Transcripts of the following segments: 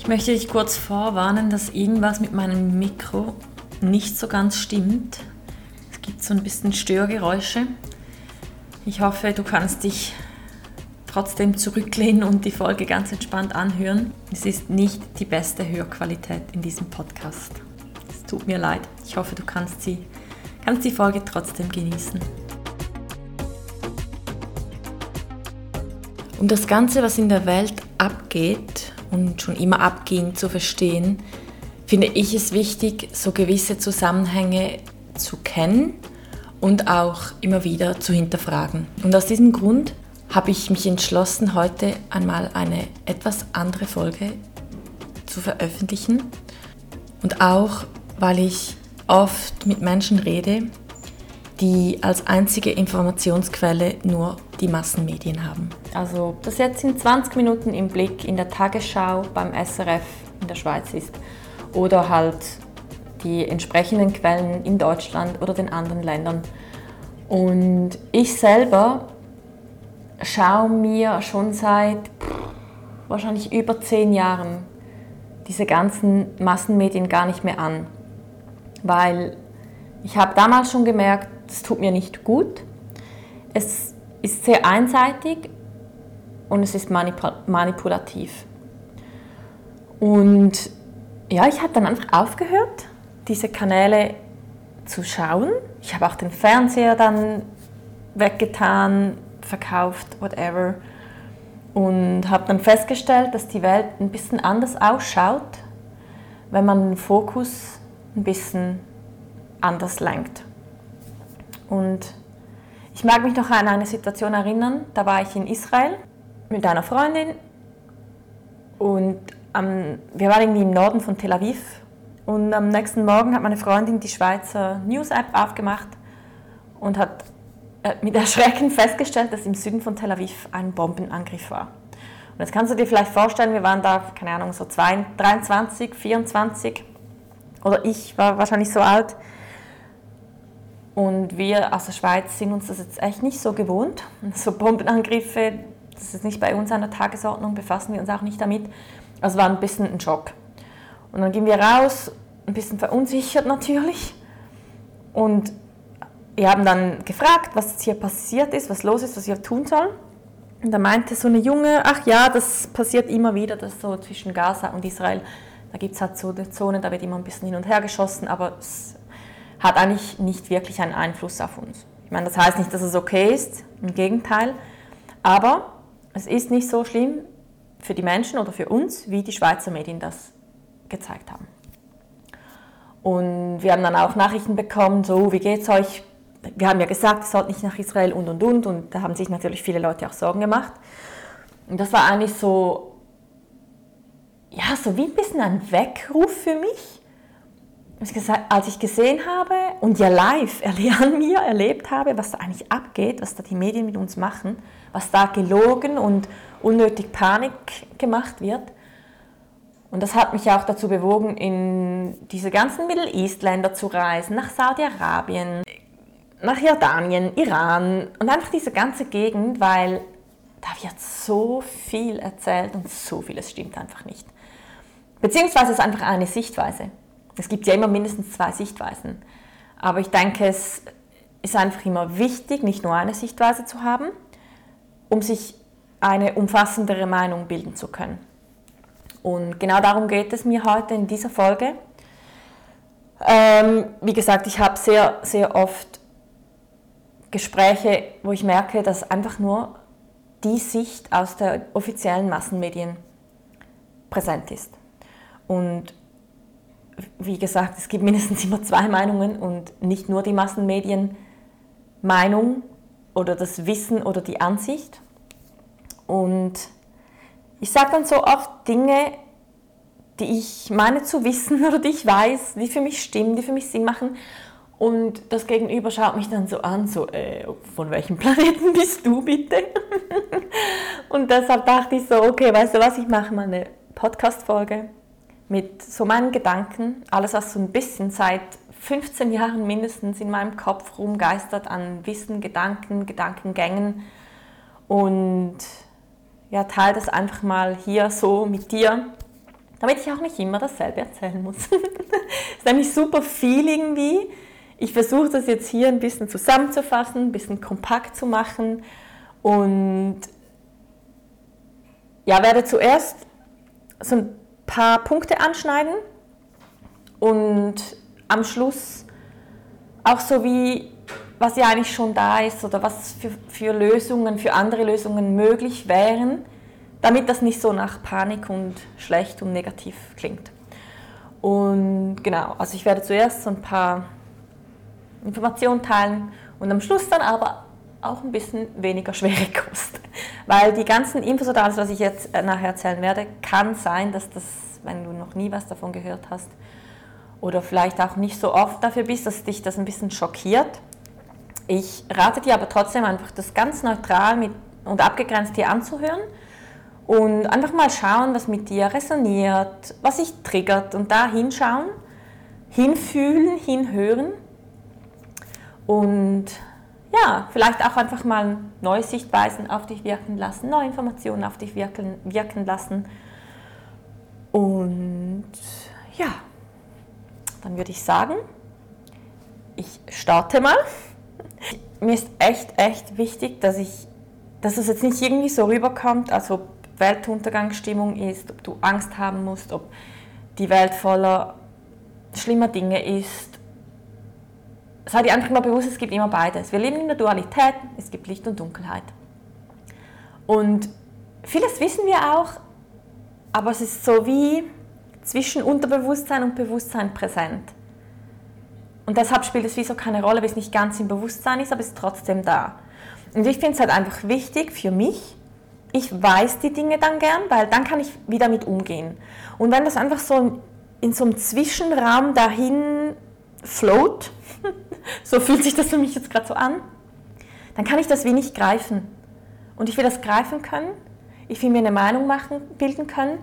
Ich möchte dich kurz vorwarnen, dass irgendwas mit meinem Mikro nicht so ganz stimmt. Es gibt so ein bisschen Störgeräusche. Ich hoffe, du kannst dich trotzdem zurücklehnen und die Folge ganz entspannt anhören. Es ist nicht die beste Hörqualität in diesem Podcast. Es tut mir leid. Ich hoffe, du kannst, sie, kannst die Folge trotzdem genießen. Um das Ganze, was in der Welt abgeht und schon immer abging, zu verstehen, finde ich es wichtig, so gewisse Zusammenhänge zu kennen und auch immer wieder zu hinterfragen. Und aus diesem Grund habe ich mich entschlossen, heute einmal eine etwas andere Folge zu veröffentlichen. Und auch, weil ich oft mit Menschen rede, die als einzige Informationsquelle nur die Massenmedien haben. Also das jetzt in 20 Minuten im Blick in der Tagesschau beim SRF in der Schweiz ist oder halt die entsprechenden Quellen in Deutschland oder den anderen Ländern. Und ich selber schaue mir schon seit wahrscheinlich über zehn Jahren diese ganzen Massenmedien gar nicht mehr an. Weil ich habe damals schon gemerkt, es tut mir nicht gut. Es ist sehr einseitig und es ist manipulativ. Und ja, ich habe dann einfach aufgehört, diese Kanäle zu schauen. Ich habe auch den Fernseher dann weggetan, verkauft, whatever. Und habe dann festgestellt, dass die Welt ein bisschen anders ausschaut, wenn man den Fokus ein bisschen anders lenkt. Und ich mag mich noch an eine Situation erinnern, da war ich in Israel mit einer Freundin und ähm, wir waren irgendwie im Norden von Tel Aviv und am nächsten Morgen hat meine Freundin die Schweizer News App aufgemacht und hat äh, mit Erschrecken festgestellt, dass im Süden von Tel Aviv ein Bombenangriff war. Und jetzt kannst du dir vielleicht vorstellen, wir waren da, keine Ahnung, so 23, 24 oder ich war wahrscheinlich so alt. Und wir aus der Schweiz sind uns das jetzt echt nicht so gewohnt. So Bombenangriffe, das ist nicht bei uns an der Tagesordnung, befassen wir uns auch nicht damit. Also war ein bisschen ein Schock. Und dann gehen wir raus, ein bisschen verunsichert natürlich. Und wir haben dann gefragt, was hier passiert ist, was los ist, was wir tun sollen. Und da meinte so eine Junge, ach ja, das passiert immer wieder, das so zwischen Gaza und Israel. Da gibt es halt so eine Zone, da wird immer ein bisschen hin und her geschossen, aber es hat eigentlich nicht wirklich einen Einfluss auf uns. Ich meine, das heißt nicht, dass es okay ist, im Gegenteil, aber es ist nicht so schlimm für die Menschen oder für uns, wie die Schweizer Medien das gezeigt haben. Und wir haben dann auch Nachrichten bekommen, so, wie geht es euch? wir haben ja gesagt, es sollte nicht nach Israel und und und und da haben sich natürlich viele Leute auch Sorgen gemacht. Und das war eigentlich so, ja, so wie ein bisschen ein Weckruf für mich. Als ich gesehen habe und ja live an mir erlebt habe, was da eigentlich abgeht, was da die Medien mit uns machen, was da gelogen und unnötig Panik gemacht wird. Und das hat mich auch dazu bewogen, in diese ganzen Middle East-Länder zu reisen, nach Saudi-Arabien, nach Jordanien, Iran und einfach diese ganze Gegend, weil da wird so viel erzählt und so vieles stimmt einfach nicht. Beziehungsweise ist einfach eine Sichtweise. Es gibt ja immer mindestens zwei Sichtweisen. Aber ich denke, es ist einfach immer wichtig, nicht nur eine Sichtweise zu haben, um sich eine umfassendere Meinung bilden zu können. Und genau darum geht es mir heute in dieser Folge. Ähm, wie gesagt, ich habe sehr, sehr oft Gespräche, wo ich merke, dass einfach nur die Sicht aus der offiziellen Massenmedien präsent ist. Und wie gesagt, es gibt mindestens immer zwei Meinungen und nicht nur die Massenmedien Meinung oder das Wissen oder die Ansicht. Und ich sage dann so oft Dinge, die ich meine zu wissen oder die ich weiß, die für mich stimmen, die für mich Sinn machen. Und das Gegenüber schaut mich dann so an, so, äh, von welchem Planeten bist du bitte? und deshalb dachte ich so, okay, weißt du was, ich mache mal eine Podcast-Folge mit so meinen Gedanken, alles was so ein bisschen seit 15 Jahren mindestens in meinem Kopf rumgeistert an Wissen, Gedanken, Gedankengängen und ja, teile das einfach mal hier so mit dir, damit ich auch nicht immer dasselbe erzählen muss. ist nämlich super viel irgendwie. Ich versuche das jetzt hier ein bisschen zusammenzufassen, ein bisschen kompakt zu machen und ja, werde zuerst so ein paar Punkte anschneiden und am Schluss auch so wie, was ja eigentlich schon da ist oder was für, für Lösungen, für andere Lösungen möglich wären, damit das nicht so nach Panik und schlecht und negativ klingt. Und genau, also ich werde zuerst so ein paar Informationen teilen und am Schluss dann aber auch ein bisschen weniger schwere Kost. Weil die ganzen Infos oder alles, was ich jetzt äh, nachher erzählen werde, kann sein, dass das, wenn du noch nie was davon gehört hast, oder vielleicht auch nicht so oft dafür bist, dass dich das ein bisschen schockiert. Ich rate dir aber trotzdem einfach, das ganz neutral mit, und abgegrenzt hier anzuhören und einfach mal schauen, was mit dir resoniert, was dich triggert und da hinschauen, hinfühlen, hinhören und ja, vielleicht auch einfach mal neue Sichtweisen auf dich wirken lassen, neue Informationen auf dich wirken, wirken lassen und ja, dann würde ich sagen, ich starte mal. Mir ist echt, echt wichtig, dass ich, dass es jetzt nicht irgendwie so rüberkommt, als ob Weltuntergangsstimmung ist, ob du Angst haben musst, ob die Welt voller schlimmer Dinge ist. Sei dir einfach mal bewusst, es gibt immer beides. Wir leben in der Dualität, es gibt Licht und Dunkelheit. Und vieles wissen wir auch, aber es ist so wie, zwischen Unterbewusstsein und Bewusstsein präsent. Und deshalb spielt es wie so keine Rolle, weil es nicht ganz im Bewusstsein ist, aber es ist trotzdem da. Und ich finde es halt einfach wichtig für mich, ich weiß die Dinge dann gern, weil dann kann ich wieder mit umgehen. Und wenn das einfach so in so einem Zwischenraum dahin float, so fühlt sich das für mich jetzt gerade so an, dann kann ich das wie nicht greifen. Und ich will das greifen können, ich will mir eine Meinung machen, bilden können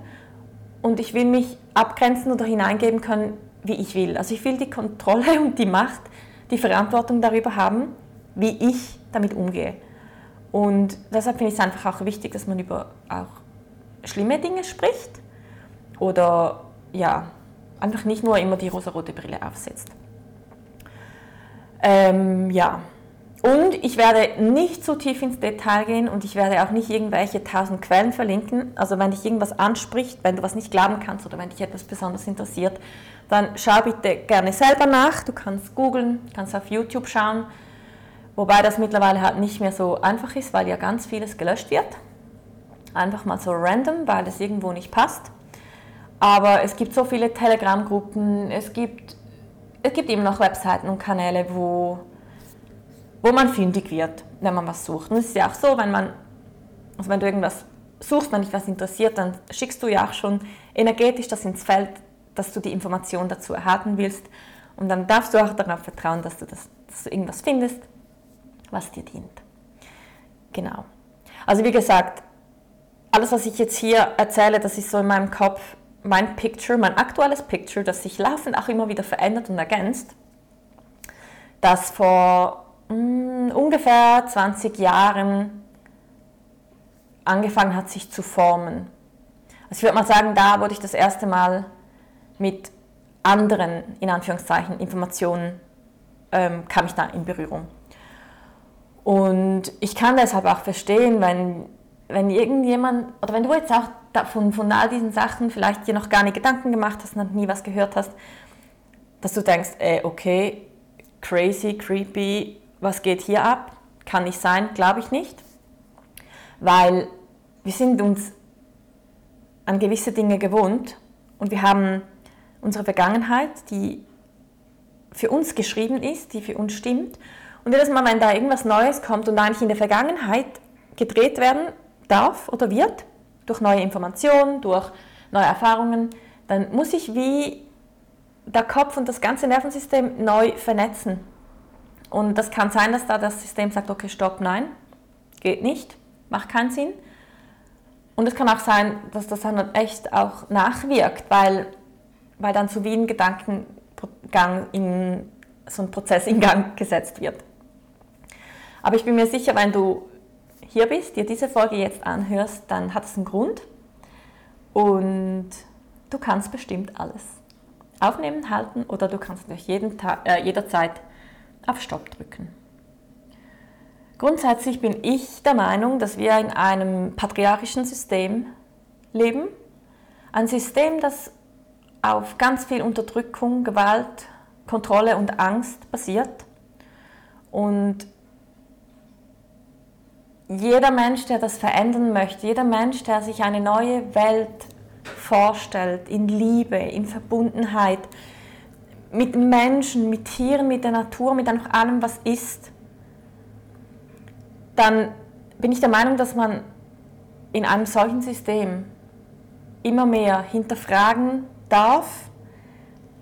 und ich will mich abgrenzen oder hineingeben können, wie ich will. Also ich will die Kontrolle und die Macht, die Verantwortung darüber haben, wie ich damit umgehe. Und deshalb finde ich es einfach auch wichtig, dass man über auch schlimme Dinge spricht oder ja, einfach nicht nur immer die rosarote Brille aufsetzt. Ähm, ja, und ich werde nicht zu tief ins Detail gehen und ich werde auch nicht irgendwelche tausend Quellen verlinken. Also wenn dich irgendwas anspricht, wenn du was nicht glauben kannst oder wenn dich etwas besonders interessiert, dann schau bitte gerne selber nach. Du kannst googeln, kannst auf YouTube schauen. Wobei das mittlerweile halt nicht mehr so einfach ist, weil ja ganz vieles gelöscht wird. Einfach mal so random, weil es irgendwo nicht passt. Aber es gibt so viele Telegram-Gruppen, es gibt, es gibt immer noch Webseiten und Kanäle, wo wo man fündig wird, wenn man was sucht. Und es ist ja auch so, wenn man, also wenn du irgendwas suchst, wenn dich was interessiert, dann schickst du ja auch schon energetisch das ins Feld, dass du die Information dazu erhalten willst. Und dann darfst du auch darauf vertrauen, dass du, das, dass du irgendwas findest, was dir dient. Genau. Also wie gesagt, alles, was ich jetzt hier erzähle, das ist so in meinem Kopf mein Picture, mein aktuelles Picture, das sich laufend auch immer wieder verändert und ergänzt, das vor mh, mm, ungefähr 20 Jahren angefangen hat, sich zu formen. Also ich würde mal sagen, da wurde ich das erste Mal mit anderen, in Anführungszeichen, Informationen, ähm, kam ich da in Berührung. Und ich kann deshalb auch verstehen, wenn wenn irgendjemand, oder wenn du jetzt auch von, von all diesen Sachen vielleicht dir noch gar nicht Gedanken gemacht hast, noch nie was gehört hast, dass du denkst, ey, okay, crazy, creepy, was geht hier ab? Kann nicht sein, glaube ich nicht. Weil wir sind uns an gewisse Dinge gewohnt und wir haben unsere Vergangenheit, die für uns geschrieben ist, die für uns stimmt. Und jedes Mal, wenn da irgendwas Neues kommt und eigentlich in der Vergangenheit gedreht werden darf oder wird, durch neue Informationen, durch neue Erfahrungen, dann muss ich wie der Kopf und das ganze Nervensystem neu vernetzen. Und das kann sein, dass da das System sagt, okay, stopp, nein, geht nicht, macht keinen Sinn. Und es kann auch sein, dass das dann echt auch nachwirkt, weil, weil dann so wie ein Gedankengang in so ein Prozess in Gang gesetzt wird. Aber ich bin mir sicher, wenn du hier bist, dir diese Folge jetzt anhörst, dann hat es einen Grund und du kannst bestimmt alles aufnehmen, halten oder du kannst natürlich jeden Tag, äh, jederzeit auf Stopp drücken. Grundsätzlich bin ich der Meinung, dass wir in einem patriarchischen System leben. Ein System, das auf ganz viel Unterdrückung, Gewalt, Kontrolle und Angst basiert. Und jeder Mensch, der das verändern möchte, jeder Mensch, der sich eine neue Welt vorstellt, in Liebe, in Verbundenheit, mit Menschen, mit Tieren, mit der Natur, mit einfach allem, was ist, dann bin ich der Meinung, dass man in einem solchen System immer mehr hinterfragen darf,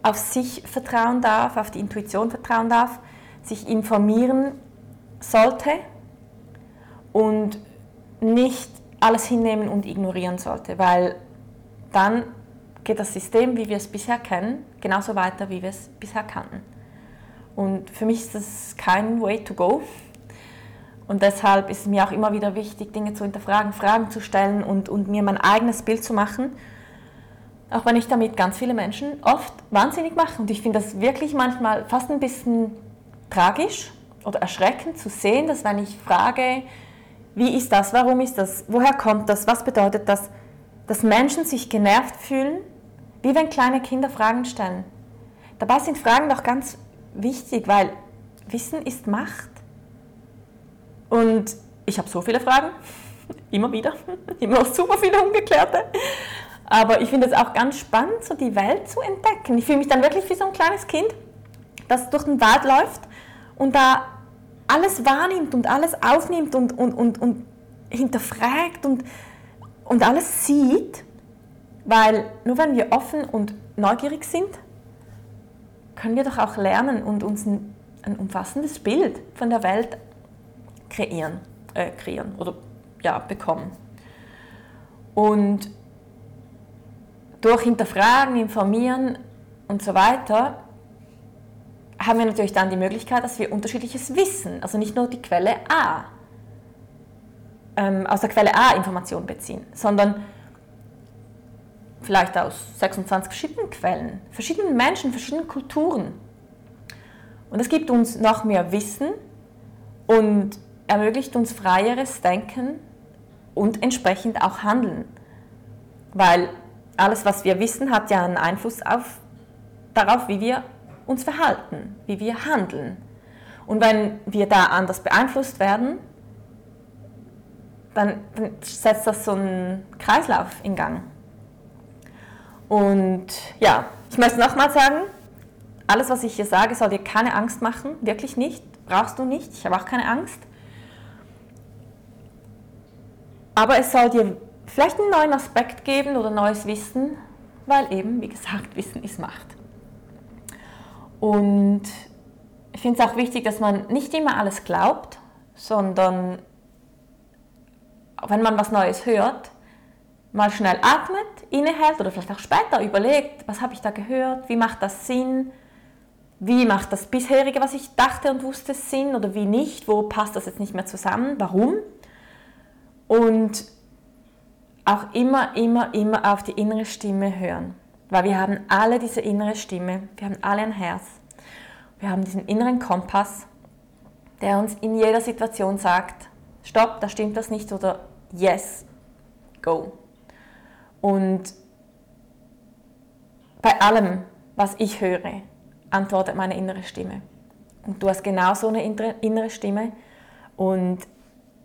auf sich vertrauen darf, auf die Intuition vertrauen darf, sich informieren sollte und nicht alles hinnehmen und ignorieren sollte, weil dann geht das System, wie wir es bisher kennen, genauso weiter, wie wir es bisher kannten. Und für mich ist das kein Way to go. Und deshalb ist es mir auch immer wieder wichtig, Dinge zu hinterfragen, Fragen zu stellen und, und mir mein eigenes Bild zu machen. Auch wenn ich damit ganz viele Menschen oft wahnsinnig mache. Und ich finde das wirklich manchmal fast ein bisschen tragisch oder erschreckend zu sehen, dass wenn ich frage, wie ist das, warum ist das, woher kommt das, was bedeutet das, dass Menschen sich genervt fühlen, wie wenn kleine Kinder Fragen stellen. Dabei sind Fragen doch ganz wichtig, weil Wissen ist Macht. Und ich habe so viele Fragen, immer wieder, immer noch super viele ungeklärte. Aber ich finde es auch ganz spannend, so die Welt zu entdecken. Ich fühle mich dann wirklich wie so ein kleines Kind, das durch den Wald läuft und da alles wahrnimmt und alles aufnimmt und, und, und, und hinterfragt und und alles sieht, weil nur wenn wir offen und neugierig sind, können wir doch auch lernen und uns ein, ein umfassendes Bild von der Welt kreieren, äh, kreieren oder ja, bekommen. Und durch Hinterfragen, Informieren und so weiter haben wir natürlich dann die Möglichkeit, dass wir unterschiedliches Wissen, also nicht nur die Quelle A, ähm, aus der Quelle A Informationen beziehen, sondern vielleicht aus 26 verschiedenen Quellen, verschiedenen Menschen, verschiedenen Kulturen. Und es gibt uns noch mehr Wissen und ermöglicht uns freieres Denken und entsprechend auch Handeln. Weil alles, was wir wissen, hat ja einen Einfluss auf, darauf, wie wir uns verhalten, wie wir handeln. Und wenn wir da anders beeinflusst werden, dann, dann setzt das so einen Kreislauf in Gang. Und ja, ich möchte nochmal sagen, alles, was ich hier sage, soll dir keine Angst machen, wirklich nicht, brauchst du nicht, ich habe auch keine Angst. Aber es soll dir vielleicht einen neuen Aspekt geben oder neues Wissen, weil eben, wie gesagt, Wissen ist Macht. Und ich finde es auch wichtig, dass man nicht immer alles glaubt, sondern wenn man was Neues hört, mal schnell atmet, innehält oder vielleicht auch später überlegt, was habe ich da gehört, wie macht das Sinn, wie macht das bisherige, was ich dachte und wusste, Sinn oder wie nicht, wo passt das jetzt nicht mehr zusammen, warum. Und auch immer, immer, immer auf die innere Stimme hören, weil wir haben alle diese innere Stimme, wir haben alle ein Herz, wir haben diesen inneren Kompass, der uns in jeder Situation sagt, stopp, da stimmt das nicht oder yes, go. Und bei allem, was ich höre, antwortet meine innere Stimme. Und du hast genauso eine innere Stimme und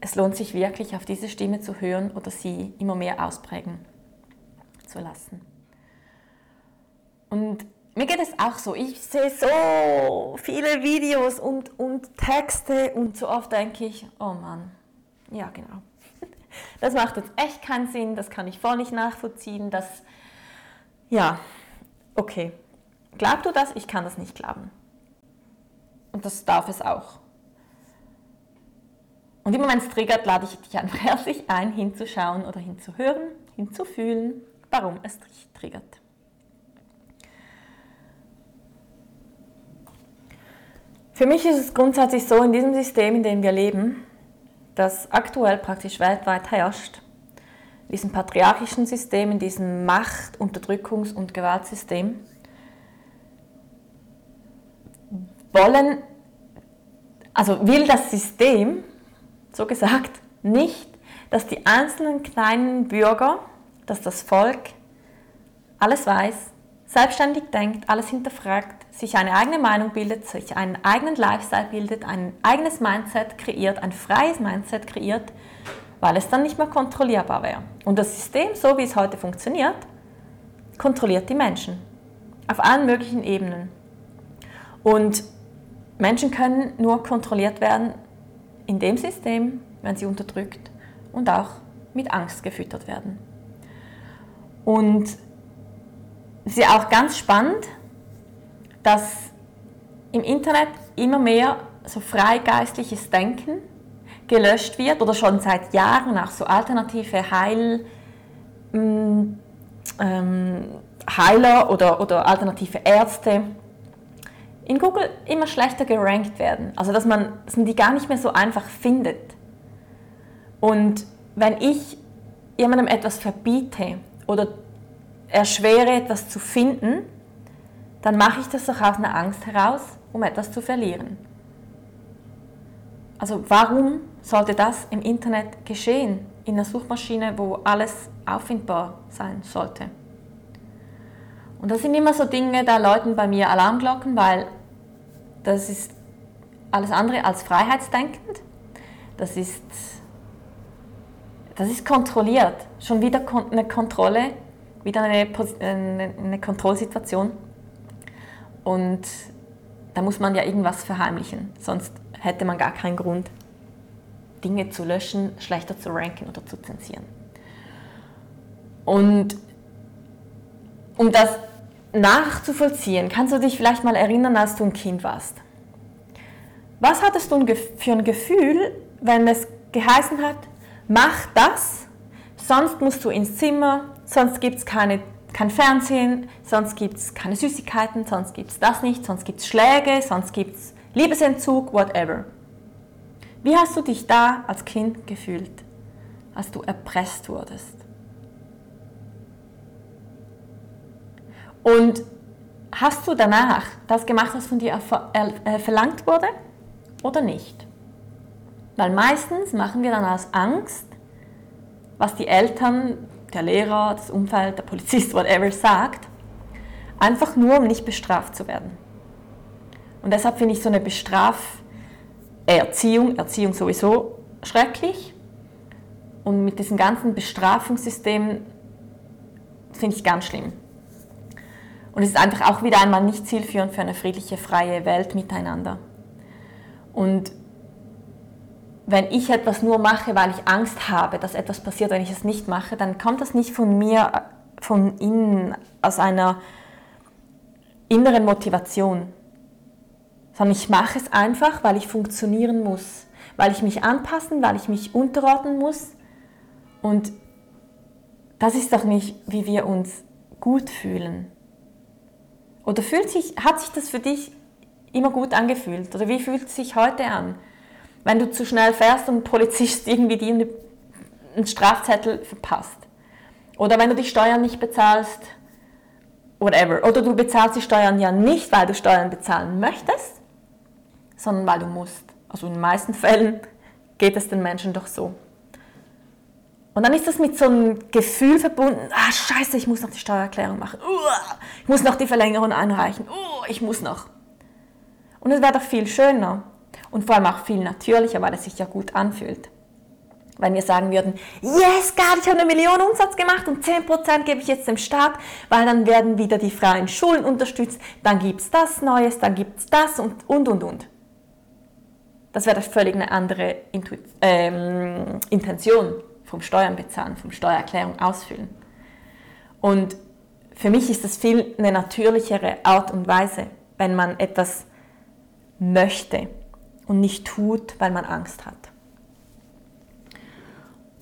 es lohnt sich wirklich, auf diese Stimme zu hören oder sie immer mehr ausprägen zu lassen. Und mir geht es auch so. Ich sehe so viele Videos und, und Texte und so oft denke ich, oh Mann, ja genau. Das macht jetzt echt keinen Sinn, das kann ich voll nicht nachvollziehen. Das, ja, okay. Glaubst du das? Ich kann das nicht glauben. Und das darf es auch. Und immer wenn es triggert, lade ich dich einfach herzlich ein, hinzuschauen oder hinzuhören, hinzufühlen, warum es dich triggert. Für mich ist es grundsätzlich so, in diesem System, in dem wir leben, das aktuell praktisch weltweit herrscht, diesem patriarchischen System, in diesem Macht-, Unterdrückungs- und Gewaltsystem, wollen, also will das System, so gesagt, nicht, dass die einzelnen kleinen Bürger, dass das Volk alles weiß, selbstständig denkt, alles hinterfragt, sich eine eigene Meinung bildet, sich einen eigenen Lifestyle bildet, ein eigenes Mindset kreiert, ein freies Mindset kreiert, weil es dann nicht mehr kontrollierbar wäre. Und das System, so wie es heute funktioniert, kontrolliert die Menschen auf allen möglichen Ebenen. Und Menschen können nur kontrolliert werden in dem System, wenn sie unterdrückt und auch mit Angst gefüttert werden. Und es ist auch ganz spannend, dass im Internet immer mehr so freigeistliches Denken gelöscht wird oder schon seit Jahren auch so alternative Heil, mm, ähm, Heiler oder, oder alternative Ärzte in Google immer schlechter gerankt werden. Also dass man dass man die gar nicht mehr so einfach findet. Und wenn ich jemandem etwas verbiete oder erschwere etwas zu finden, dann mache ich das doch aus einer Angst heraus, um etwas zu verlieren. Also warum sollte das im Internet geschehen, in einer Suchmaschine, wo alles auffindbar sein sollte? Und das sind immer so Dinge, da läuten bei mir Alarmglocken, weil das ist alles andere als freiheitsdenkend. Das ist, das ist kontrolliert. Schon wieder eine Kontrolle, wieder eine, eine, eine Kontrollsituation. Und da muss man ja irgendwas verheimlichen, sonst hätte man gar keinen Grund, Dinge zu löschen, schlechter zu ranken oder zu zensieren. Und um das nachzuvollziehen, kannst du dich vielleicht mal erinnern, als du ein Kind warst. Was hattest du für ein Gefühl, wenn es geheißen hat, mach das, sonst musst du ins Zimmer, sonst gibt es keine kein Fernsehen, sonst gibt es keine Süßigkeiten, sonst gibt es das nicht, sonst gibt es Schläge, sonst gibt es Liebesentzug, whatever. Wie hast du dich da als Kind gefühlt, als du erpresst wurdest? Und hast du danach das gemacht, was von dir äh, verlangt wurde oder nicht? Weil meistens machen wir dann aus Angst, was die Eltern der Lehrer, das Umfeld, der Polizist, whatever sagt, einfach nur, um nicht bestraft zu werden. Und deshalb finde ich so eine Bestraferziehung, Erziehung sowieso schrecklich. Und mit diesem ganzen Bestrafungssystem finde ich ganz schlimm. Und es ist einfach auch wieder einmal nicht zielführend für eine friedliche, freie Welt miteinander. Und wenn ich etwas nur mache, weil ich Angst habe, dass etwas passiert, wenn ich es nicht mache, dann kommt das nicht von mir, von innen, aus einer inneren Motivation, sondern ich mache es einfach, weil ich funktionieren muss, weil ich mich anpassen, weil ich mich unterordnen muss. Und das ist doch nicht, wie wir uns gut fühlen. Oder fühlt sich, hat sich das für dich immer gut angefühlt? Oder wie fühlt es sich heute an? Wenn du zu schnell fährst und Polizist irgendwie dir einen Strafzettel verpasst. Oder wenn du die Steuern nicht bezahlst, whatever. Oder du bezahlst die Steuern ja nicht, weil du Steuern bezahlen möchtest, sondern weil du musst. Also in den meisten Fällen geht es den Menschen doch so. Und dann ist das mit so einem Gefühl verbunden, ah scheiße, ich muss noch die Steuererklärung machen, ich muss noch die Verlängerung einreichen, ich muss noch. Und es wäre doch viel schöner und vor allem auch viel natürlicher, weil es sich ja gut anfühlt. Wenn wir sagen würden, yes, geil, ich habe eine Million Umsatz gemacht und 10% gebe ich jetzt dem Staat, weil dann werden wieder die freien Schulen unterstützt, dann gibt es das Neues, dann gibt es das und, und, und, und. Das wäre völlig eine andere Intu ähm, Intention vom Steuern bezahlen, vom Steuererklärung ausfüllen. Und für mich ist das viel eine natürlichere Art und Weise, wenn man etwas möchte und nicht tut, weil man Angst hat.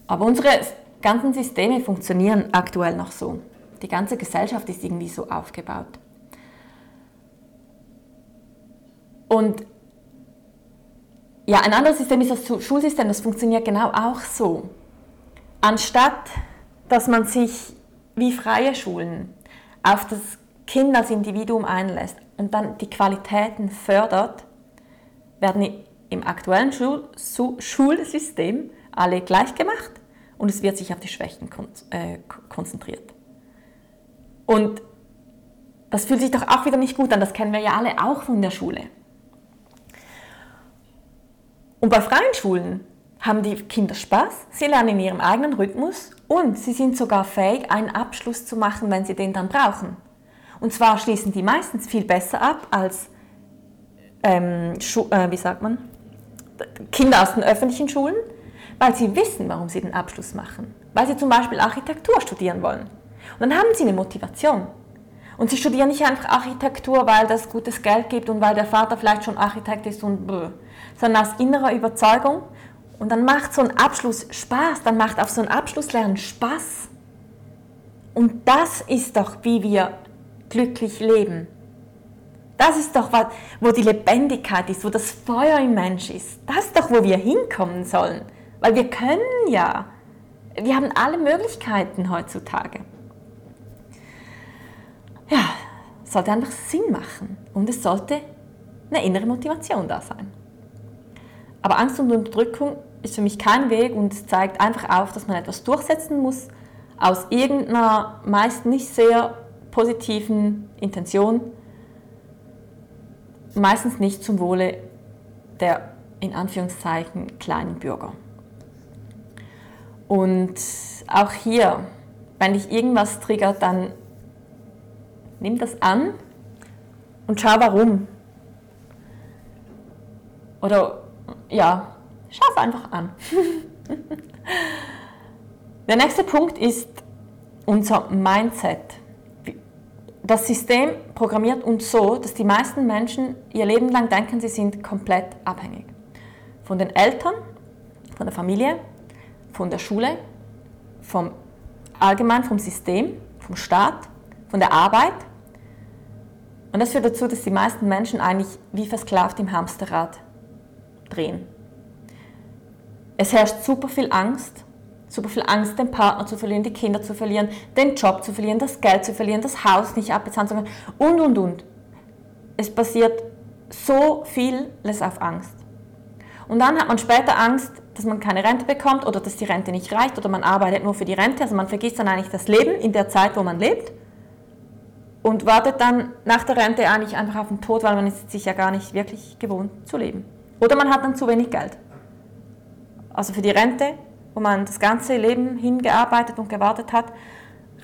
Aber unsere ganzen Systeme funktionieren aktuell noch so. Die ganze Gesellschaft ist irgendwie so aufgebaut. Und ja, ein anderes System ist das Schulsystem, das funktioniert genau auch so. Anstatt dass man sich wie freie Schulen auf das Kind als Individuum einlässt und dann die Qualitäten fördert, werden im aktuellen Schul Schulsystem alle gleich gemacht und es wird sich auf die Schwächen kon äh, konzentriert. Und das fühlt sich doch auch wieder nicht gut an, das kennen wir ja alle auch von der Schule. Und bei freien Schulen haben die Kinder Spaß, sie lernen in ihrem eigenen Rhythmus und sie sind sogar fähig, einen Abschluss zu machen, wenn sie den dann brauchen. Und zwar schließen die meistens viel besser ab als ähm, äh, wie sagt man? Kinder aus den öffentlichen Schulen, weil sie wissen, warum sie den Abschluss machen. Weil sie zum Beispiel Architektur studieren wollen. Und dann haben sie eine Motivation. Und sie studieren nicht einfach Architektur, weil das gutes Geld gibt und weil der Vater vielleicht schon Architekt ist und bläh, sondern aus innerer Überzeugung. Und dann macht so ein Abschluss Spaß, dann macht auf so ein Abschlusslernen Spaß. Und das ist doch, wie wir glücklich leben. Das ist doch, wo die Lebendigkeit ist, wo das Feuer im Mensch ist. Das ist doch, wo wir hinkommen sollen. Weil wir können ja. Wir haben alle Möglichkeiten heutzutage. Ja, es sollte einfach Sinn machen und es sollte eine innere Motivation da sein. Aber Angst und Unterdrückung ist für mich kein Weg und es zeigt einfach auf, dass man etwas durchsetzen muss aus irgendeiner meist nicht sehr positiven Intention, meistens nicht zum Wohle der in Anführungszeichen kleinen Bürger. Und auch hier, wenn dich irgendwas triggert, dann nimm das an und schau warum. Oder ja, schau es einfach an. Der nächste Punkt ist unser Mindset. Das System programmiert uns so, dass die meisten Menschen ihr Leben lang denken, sie sind komplett abhängig. Von den Eltern, von der Familie, von der Schule, vom allgemein vom System, vom Staat, von der Arbeit. Und das führt dazu, dass die meisten Menschen eigentlich wie versklavt im Hamsterrad drehen. Es herrscht super viel Angst, super viel Angst, den Partner zu verlieren, die Kinder zu verlieren, den Job zu verlieren, das Geld zu verlieren, das Haus nicht abbezahlen zu können und, und, und. Es passiert so vieles auf Angst. Und dann hat man später Angst, dass man keine Rente bekommt oder dass die Rente nicht reicht oder man arbeitet nur für die Rente. Also man vergisst dann eigentlich das Leben in der Zeit, wo man lebt und wartet dann nach der Rente eigentlich einfach auf den Tod, weil man ist sich ja gar nicht wirklich gewohnt zu leben. Oder man hat dann zu wenig Geld. Also für die Rente, wo man das ganze Leben hingearbeitet und gewartet hat,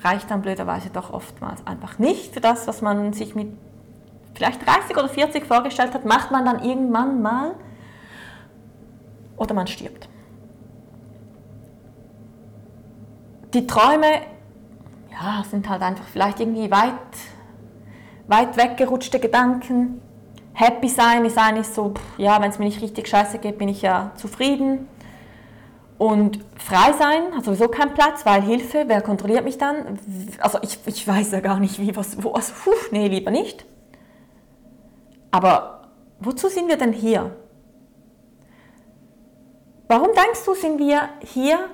reicht dann blöderweise doch oftmals einfach nicht für das, was man sich mit vielleicht 30 oder 40 vorgestellt hat, macht man dann irgendwann mal oder man stirbt. Die Träume ja, sind halt einfach vielleicht irgendwie weit, weit weggerutschte Gedanken. Happy sein ist eigentlich so, ja, wenn es mir nicht richtig scheiße geht, bin ich ja zufrieden. Und frei sein hat sowieso keinen Platz, weil Hilfe, wer kontrolliert mich dann? Also ich, ich weiß ja gar nicht, wie, was, wo, also, puh, nee, lieber nicht. Aber wozu sind wir denn hier? Warum denkst du, sind wir hier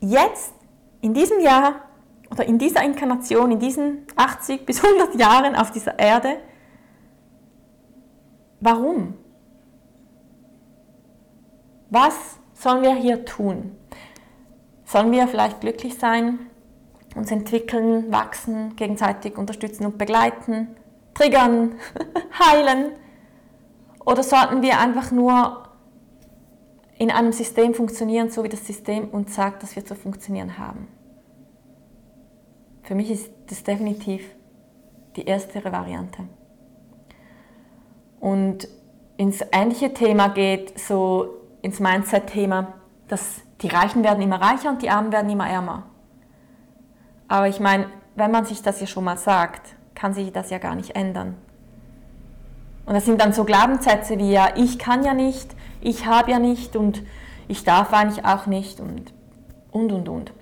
jetzt, in diesem Jahr oder in dieser Inkarnation, in diesen 80 bis 100 Jahren auf dieser Erde? Warum? Was sollen wir hier tun? sollen wir vielleicht glücklich sein, uns entwickeln, wachsen, gegenseitig unterstützen und begleiten, triggern, heilen? Oder sollten wir einfach nur in einem System funktionieren, so wie das System uns sagt, dass wir zu funktionieren haben? Für mich ist das definitiv die erstere Variante. Und ins ähnliche Thema geht, so ins Mindset-Thema, dass die Reichen werden immer reicher und die Armen werden immer ärmer. Aber ich meine, wenn man sich das ja schon mal sagt, kann sich das ja gar nicht ändern. Und das sind dann so Glaubenssätze wie ja, ich kann ja nicht, ich habe ja nicht und ich darf eigentlich auch nicht und und und und.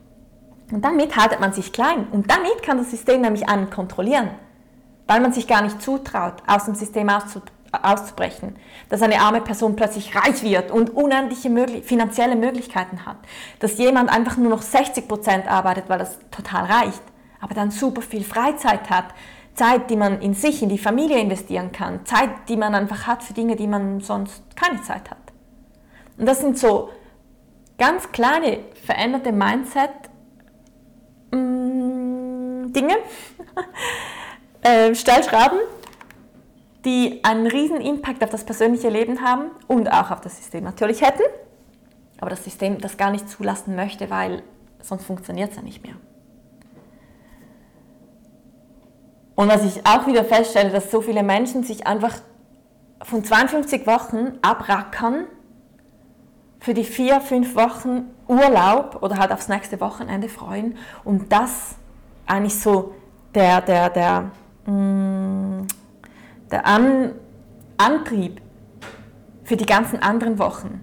Und damit haltet man sich klein und damit kann das System nämlich einen kontrollieren, weil man sich gar nicht zutraut, aus dem System auszubrechen, dass eine arme Person plötzlich reich wird und unendliche möglich finanzielle Möglichkeiten hat, dass jemand einfach nur noch 60 Prozent arbeitet, weil das total reicht, aber dann super viel Freizeit hat, Zeit, die man in sich, in die Familie investieren kann, Zeit, die man einfach hat für Dinge, die man sonst keine Zeit hat. Und das sind so ganz kleine veränderte Mindset mm, Dinge, äh, Stellschrauben, die einen riesen Impact auf das persönliche Leben haben und auch auf das System natürlich hätten, aber das System das gar nicht zulassen möchte, weil sonst funktioniert es ja nicht mehr. Und was ich auch wieder feststelle, dass so viele Menschen sich einfach von 52 Wochen abrackern für die vier, fünf Wochen Urlaub oder halt aufs nächste Wochenende freuen und das eigentlich so der, der, der, mm, der An Antrieb für die ganzen anderen Wochen,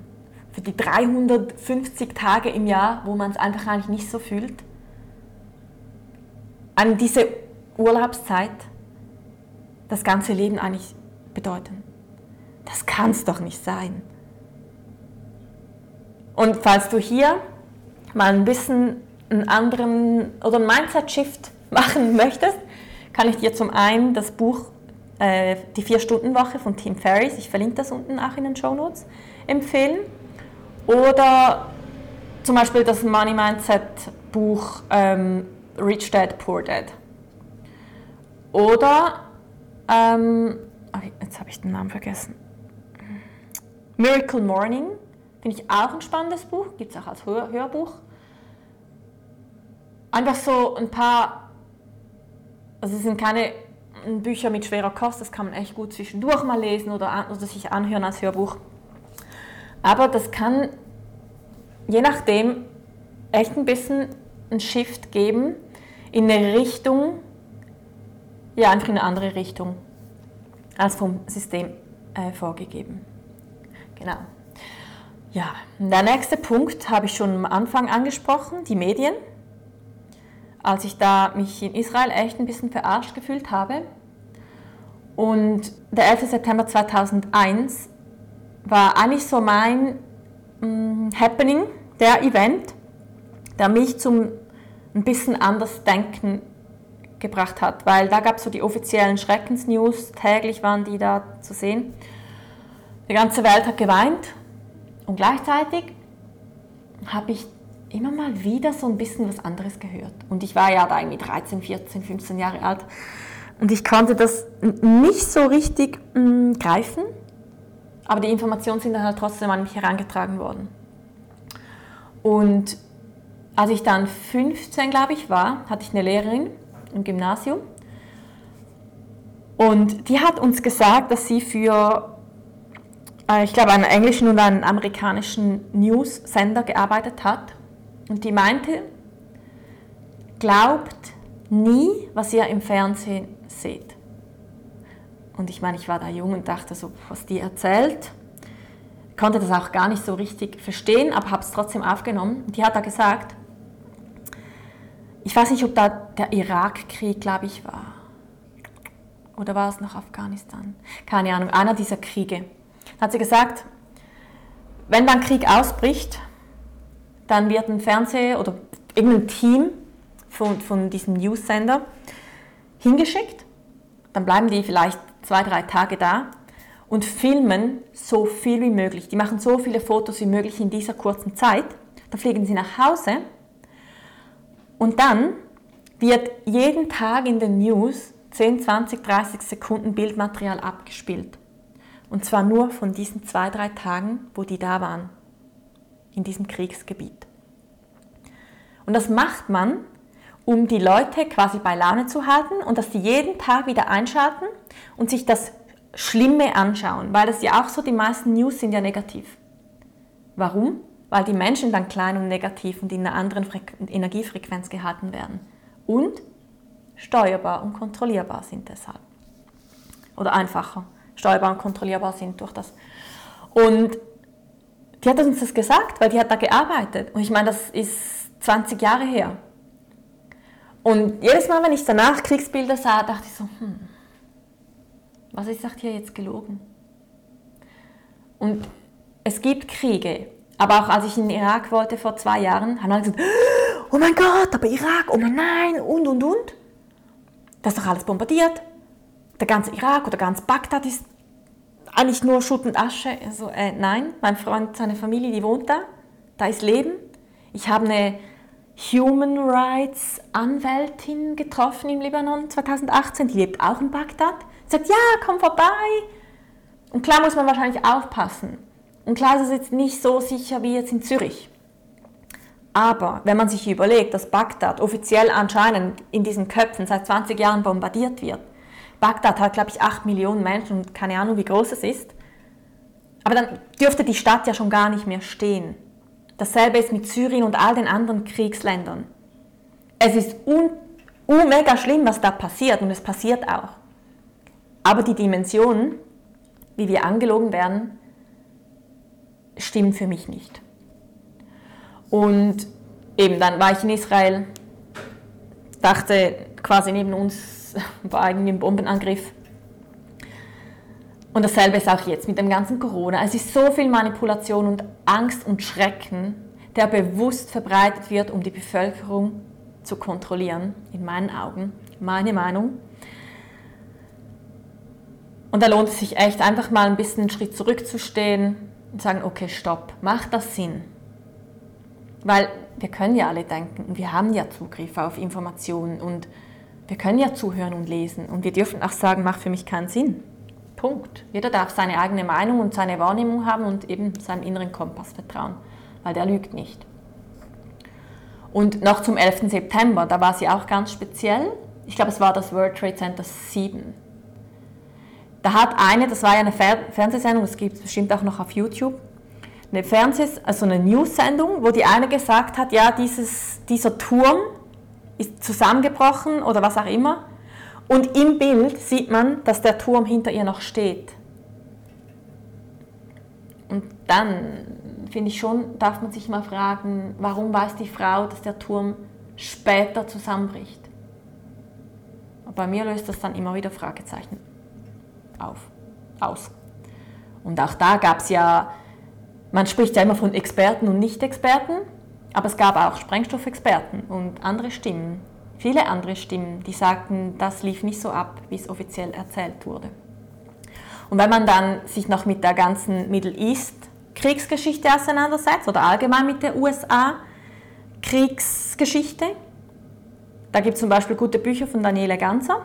für die 350 Tage im Jahr, wo man es einfach eigentlich nicht so fühlt, an diese Urlaubszeit das ganze Leben eigentlich bedeuten. Das kann es doch nicht sein. Und falls du hier mal ein bisschen einen anderen oder einen Mindset-Shift machen möchtest, kann ich dir zum einen das Buch äh, Die Vier-Stunden-Woche von Tim Ferriss, ich verlinke das unten auch in den Show Notes, empfehlen. Oder zum Beispiel das Money Mindset Buch ähm, Rich Dad, Poor Dad. Oder, ähm, jetzt habe ich den Namen vergessen. Miracle Morning, finde ich auch ein spannendes Buch, gibt es auch als Hör Hörbuch. Einfach so ein paar, also es sind keine Bücher mit schwerer Kost, das kann man echt gut zwischendurch mal lesen oder, oder sich anhören als Hörbuch. Aber das kann je nachdem echt ein bisschen einen Shift geben in eine Richtung, ja, einfach in eine andere Richtung als vom System äh, vorgegeben. Genau. Ja, der nächste Punkt habe ich schon am Anfang angesprochen, die Medien. Als ich da mich in Israel echt ein bisschen verarscht gefühlt habe. Und der 11. September 2001 war eigentlich so mein mh, mm, Happening, der Event, der mich zum ein bisschen anders denken gebracht hat, weil da gab es so die offiziellen Schreckensnews, täglich waren die da zu sehen. Die ganze Welt hat geweint und gleichzeitig habe ich immer mal wieder so ein bisschen was anderes gehört. Und ich war ja da irgendwie 13, 14, 15 Jahre alt und ich konnte das nicht so richtig mh, mm, greifen, aber die Informationen sind dann halt trotzdem an mich herangetragen worden. Und als ich dann 15, glaube ich, war, hatte ich eine Lehrerin, im Gymnasium. Und die hat uns gesagt, dass sie für, äh, ich glaube, einen englischen und einen amerikanischen News-Sender gearbeitet hat. Und die meinte, glaubt nie, was ihr im Fernsehen seht. Und ich meine, ich war da jung und dachte so, was die erzählt. Konnte das auch gar nicht so richtig verstehen, aber habe es trotzdem aufgenommen. Die hat da gesagt, ich weiß nicht, ob da der Irakkrieg, glaube ich, war. Oder war es noch Afghanistan? Keine Ahnung, einer dieser Kriege. Da hat sie gesagt, wenn dann Krieg ausbricht, dann wird ein Fernseher oder irgendein Team von, von diesem News-Sender hingeschickt. Dann bleiben die vielleicht zwei, drei Tage da und filmen so viel wie möglich. Die machen so viele Fotos wie möglich in dieser kurzen Zeit. Dann fliegen sie nach Hause Und dann wird jeden Tag in den News 10, 20, 30 Sekunden Bildmaterial abgespielt. Und zwar nur von diesen zwei, drei Tagen, wo die da waren, in diesem Kriegsgebiet. Und das macht man, um die Leute quasi bei Laune zu halten und dass die jeden Tag wieder einschalten und sich das Schlimme anschauen, weil das ja auch so, die meisten News sind ja negativ. Warum? Weil die Menschen dann klein und negativ und in einer anderen Frequ Energiefrequenz gehalten werden. Und steuerbar und kontrollierbar sind deshalb. Oder einfacher steuerbar und kontrollierbar sind durch das. Und die hat uns das gesagt, weil die hat da gearbeitet. Und ich meine, das ist 20 Jahre her. Und jedes Mal, wenn ich danach Kriegsbilder sah, dachte ich so, hm, was ist sagt hier jetzt gelogen? Und es gibt Kriege, aber auch als ich in den Irak wollte vor zwei Jahren, haben alle gesagt, oh mein Gott, aber Irak, oh mein nein, und, und, und. Das ist doch alles bombardiert. Der ganze Irak oder ganz Bagdad ist eigentlich nur Schutt und Asche. Also, äh, nein, mein Freund, seine Familie, die wohnt da. Da ist Leben. Ich habe eine Human Rights Anwältin getroffen im Libanon 2018. Die lebt auch in Bagdad. Sie sagt, ja, komm vorbei. Und klar muss man wahrscheinlich aufpassen. Und klar ist es jetzt nicht so sicher wie jetzt in Zürich. Aber wenn man sich überlegt, dass Bagdad offiziell anscheinend in diesen Köpfen seit 20 Jahren bombardiert wird, Bagdad hat, glaube ich, 8 Millionen Menschen und keine Ahnung, wie groß es ist. Aber dann dürfte die Stadt ja schon gar nicht mehr stehen. Dasselbe ist mit Syrien und all den anderen Kriegsländern. Es ist un, un mega schlimm, was da passiert und es passiert auch. Aber die Dimension, wie wir angelogen werden, stimmt für mich nicht. Und eben dann war ich in Israel, dachte quasi neben uns war irgendwie ein Bombenangriff. Und dasselbe ist auch jetzt mit dem ganzen Corona. Es ist so viel Manipulation und Angst und Schrecken, der bewusst verbreitet wird, um die Bevölkerung zu kontrollieren, in meinen Augen, meine Meinung. Und da lohnt es sich echt einfach mal ein bisschen einen Schritt zurückzustehen und sagen, okay, stopp, macht das Sinn? Weil wir können ja alle denken und wir haben ja Zugriff auf Informationen und wir können ja zuhören und lesen und wir dürfen auch sagen, macht für mich keinen Sinn. Punkt. Jeder darf seine eigene Meinung und seine Wahrnehmung haben und eben seinem inneren Kompass vertrauen, weil der lügt nicht. Und noch zum 11. September, da war sie auch ganz speziell. Ich glaube, es war das World Trade Center 7. Da hat eine, das war ja eine Fernsehsendung, das gibt es bestimmt auch noch auf YouTube, eine Fernseh-, also eine News-Sendung, wo die eine gesagt hat, ja, dieses, dieser Turm, ist zusammengebrochen oder was auch immer. Und im Bild sieht man, dass der Turm hinter ihr noch steht. Und dann finde ich schon, darf man sich mal fragen, warum weiß die Frau, dass der Turm später zusammenbricht? Bei mir löst das dann immer wieder Fragezeichen auf, aus. Und auch da gab es ja, man spricht ja immer von Experten und Nicht-Experten. Aber es gab auch Sprengstoffexperten und andere Stimmen, viele andere Stimmen, die sagten, das lief nicht so ab, wie es offiziell erzählt wurde. Und wenn man dann sich noch mit der ganzen Middle East Kriegsgeschichte auseinandersetzt oder allgemein mit der USA Kriegsgeschichte, da gibt es zum Beispiel gute Bücher von Daniele Ganser,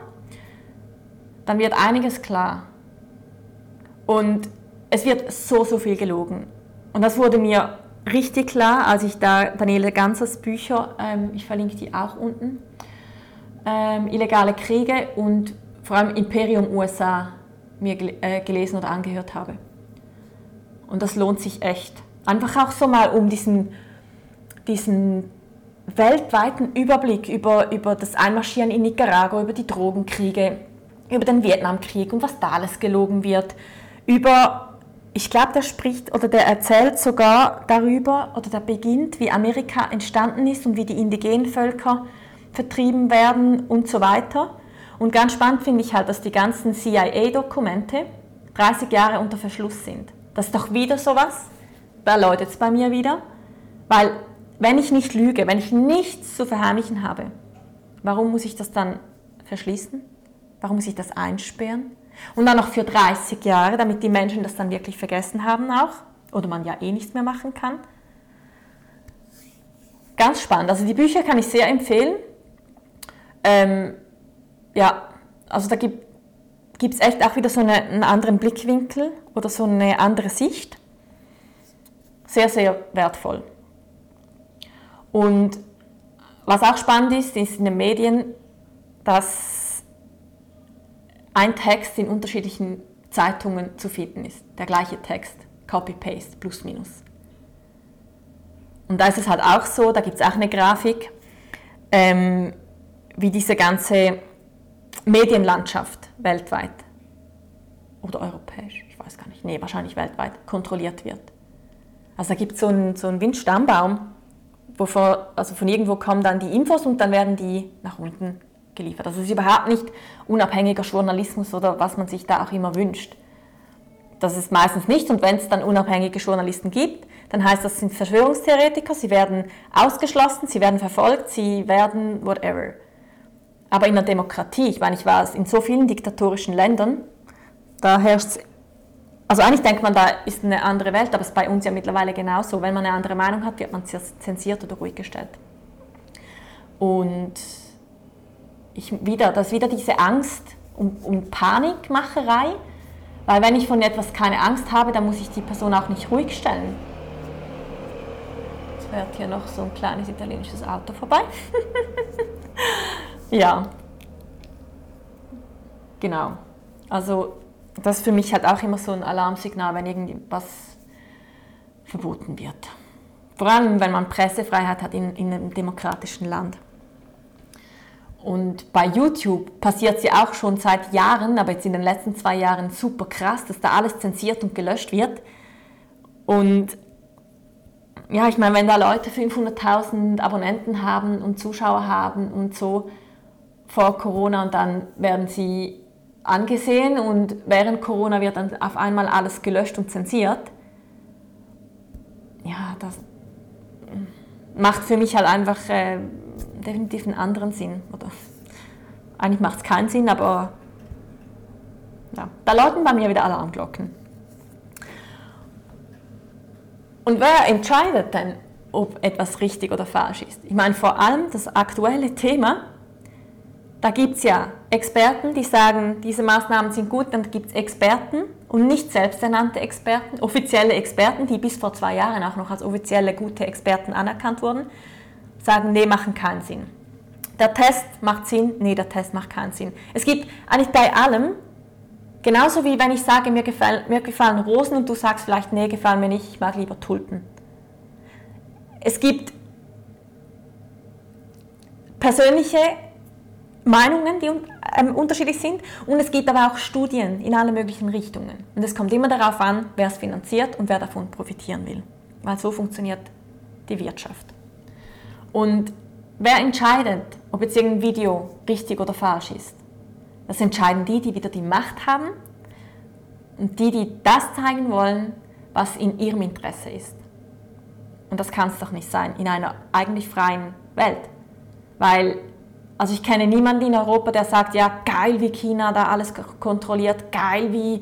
dann wird einiges klar. Und es wird so, so viel gelogen. Und das wurde mir richtig klar, als ich da Daniele Ganzers Bücher, ähm, ich verlinke die auch unten, ähm, Illegale Kriege und vor allem Imperium USA mir gel äh, gelesen oder angehört habe. Und das lohnt sich echt. Einfach auch so mal um diesen, diesen weltweiten Überblick über, über das Einmarschieren in Nicaragua, über die Drogenkriege, über den Vietnamkrieg und was da alles gelogen wird, über ich glaube, der spricht oder der erzählt sogar darüber oder der beginnt, wie Amerika entstanden ist und wie die indigenen Völker vertrieben werden und so weiter. Und ganz spannend finde ich halt, dass die ganzen CIA-Dokumente 30 Jahre unter Verschluss sind. Das ist doch wieder sowas, da läutet es bei mir wieder, weil wenn ich nicht lüge, wenn ich nichts zu verheimlichen habe, warum muss ich das dann verschließen? Warum muss ich das einsperren? Und dann noch für 30 Jahre, damit die Menschen das dann wirklich vergessen haben auch. Oder man ja eh nichts mehr machen kann. ganz spannend. Also die Bücher kann ich sehr empfehlen. Ähm, ja, also da gibt es echt auch wieder so eine, einen anderen Blickwinkel oder so eine andere Sicht. Sehr, sehr wertvoll. Und was auch spannend ist, ist in den Medien, dass ein Text in unterschiedlichen Zeitungen zu finden ist. Der gleiche Text, Copy-Paste, plus minus. Und da ist es halt auch so, da gibt es auch eine Grafik, ähm, wie diese ganze Medienlandschaft weltweit oder europäisch, ich weiß gar nicht, nee, wahrscheinlich weltweit kontrolliert wird. Also da gibt es so einen, so einen Windstammbaum, wo von, also von irgendwo kommen dann die Infos und dann werden die nach unten geliefert. Also es ist überhaupt nicht unabhängiger Journalismus oder was man sich da auch immer wünscht. Das ist meistens nicht und wenn es dann unabhängige Journalisten gibt, dann heißt das sind Verschwörungstheoretiker, sie werden ausgeschlossen, sie werden verfolgt, sie werden whatever. Aber in einer Demokratie, ich meine, ich war in so vielen diktatorischen Ländern, da herrscht also eigentlich denkt man, da ist eine andere Welt, aber es ist bei uns ja mittlerweile genauso. Wenn man eine andere Meinung hat, wird man zensiert oder ruhig gestellt. Und ich wieder, das wieder diese Angst um, um Panikmacherei, weil wenn ich von etwas keine Angst habe, dann muss ich die Person auch nicht ruhig stellen. Jetzt fährt hier noch so ein kleines italienisches Auto vorbei. ja. Genau. Also das ist für mich halt auch immer so ein Alarmsignal, wenn irgendwas verboten wird. Vor allem, wenn man Pressefreiheit hat in, in einem demokratischen Land. Und bei YouTube passiert es ja auch schon seit Jahren, aber jetzt in den letzten zwei Jahren super krass, dass da alles zensiert und gelöscht wird. Und ja, ich meine, wenn da Leute 500.000 Abonnenten haben und Zuschauer haben und so vor Corona und dann werden sie angesehen und während Corona wird dann auf einmal alles gelöscht und zensiert. Ja, das macht für mich halt einfach äh, definitiv einen anderen Sinn. Oder eigentlich macht es keinen Sinn, aber ja, da läuten bei mir wieder Alarmglocken. Und wer entscheidet denn, ob etwas richtig oder falsch ist? Ich meine, vor allem das aktuelle Thema da gibt es ja Experten, die sagen, diese Maßnahmen sind gut, dann gibt es Experten und nicht selbsternannte Experten, offizielle Experten, die bis vor zwei Jahren auch noch als offizielle gute Experten anerkannt wurden, sagen, nee, machen keinen Sinn. Der Test macht Sinn, nee, der Test macht keinen Sinn. Es gibt eigentlich bei allem, genauso wie wenn ich sage, mir gefallen, mir gefallen Rosen und du sagst vielleicht, nee, gefallen mir nicht, ich mag lieber Tulpen. Es gibt persönliche Meinungen, die ähm, unterschiedlich sind und es gibt aber auch Studien in alle möglichen Richtungen. Und es kommt immer darauf an, wer es finanziert und wer davon profitieren will. Weil so funktioniert die Wirtschaft. Und wer entscheidet, ob jetzt irgendein Video richtig oder falsch ist? Das entscheiden die, die wieder die Macht haben und die, die das zeigen wollen, was in ihrem Interesse ist. Und das kann es doch nicht sein in einer eigentlich freien Welt. Weil also ich kenne niemanden in Europa, der sagt, ja, geil, wie China da alles kontrolliert, geil, wie,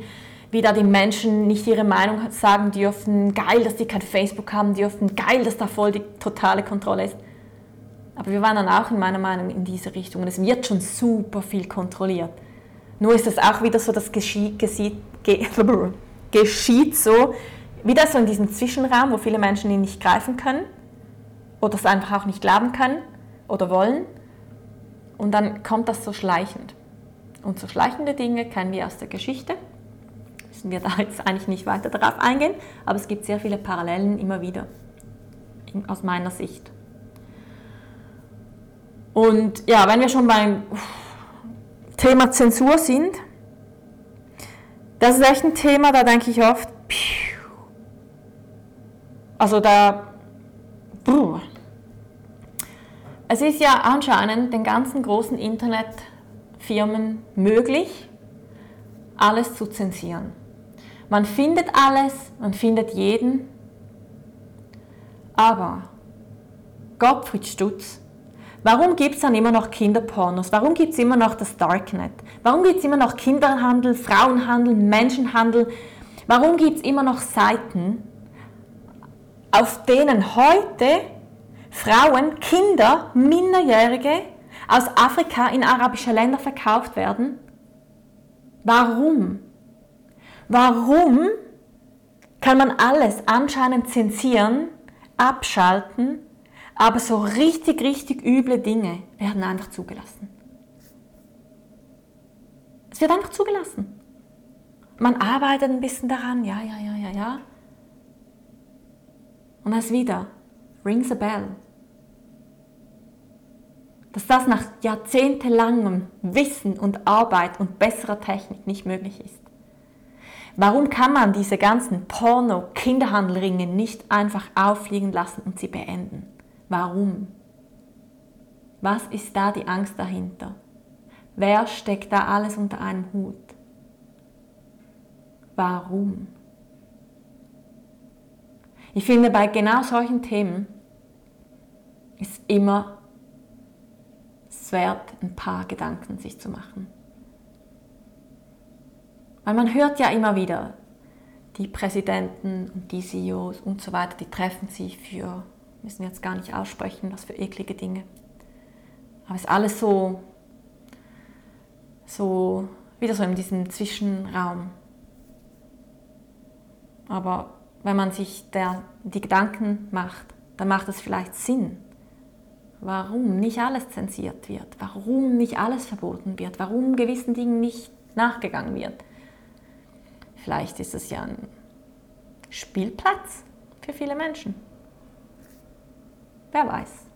wie da die Menschen nicht ihre Meinung sagen dürfen, geil, dass die kein Facebook haben dürfen, geil, dass da voll die totale Kontrolle ist. Aber wir waren dann auch in meiner Meinung in diese Richtung und es wird schon super viel kontrolliert. Nur ist es auch wieder so, dass geschieht, geschieht, geschieht so, wieder so in diesem Zwischenraum, wo viele Menschen ihn nicht greifen können oder es einfach auch nicht glauben können oder wollen. Und dann kommt das so schleichend. Und so schleichende Dinge kennen wir aus der Geschichte. Müssen wir da jetzt eigentlich nicht weiter darauf eingehen, aber es gibt sehr viele Parallelen immer wieder, aus meiner Sicht. Und ja, wenn wir schon beim Thema Zensur sind, das ist echt ein Thema, da denke ich oft, also da, es ist ja anscheinend den ganzen großen Internetfirmen möglich, alles zu zensieren. Man findet alles, man findet jeden, aber Gottfried Stutz, warum gibt es dann immer noch Kinderpornos? Warum gibt es immer noch das Darknet? Warum gibt es immer noch Kinderhandel, Frauenhandel, Menschenhandel? Warum gibt es immer noch Seiten, auf denen heute Frauen, Kinder, Minderjährige aus Afrika in arabische Länder verkauft werden? Warum? Warum kann man alles anscheinend zensieren, abschalten, aber so richtig, richtig üble Dinge werden einfach zugelassen? Es wird einfach zugelassen. Man arbeitet ein bisschen daran, ja, ja, ja, ja, ja. Und das wieder, rings a bell. Dass das nach jahrzehntelangem Wissen und Arbeit und besserer Technik nicht möglich ist. Warum kann man diese ganzen Porno-Kinderhandelringe nicht einfach auffliegen lassen und sie beenden? Warum? Was ist da die Angst dahinter? Wer steckt da alles unter einem Hut? Warum? Ich finde, bei genau solchen Themen ist immer es wert, ein paar Gedanken sich zu machen. Weil man hört ja immer wieder, die Präsidenten und die CEOs und so weiter, die treffen sich für, müssen wir jetzt gar nicht aussprechen, was für eklige Dinge. Aber es ist alles so, so, wieder so in diesem Zwischenraum. Aber wenn man sich der, die Gedanken macht, dann macht es vielleicht Sinn, warum nicht alles zensiert wird, warum nicht alles verboten wird, warum gewissen Dingen nicht nachgegangen wird. Vielleicht ist es ja ein Spielplatz für viele Menschen. Wer weiß.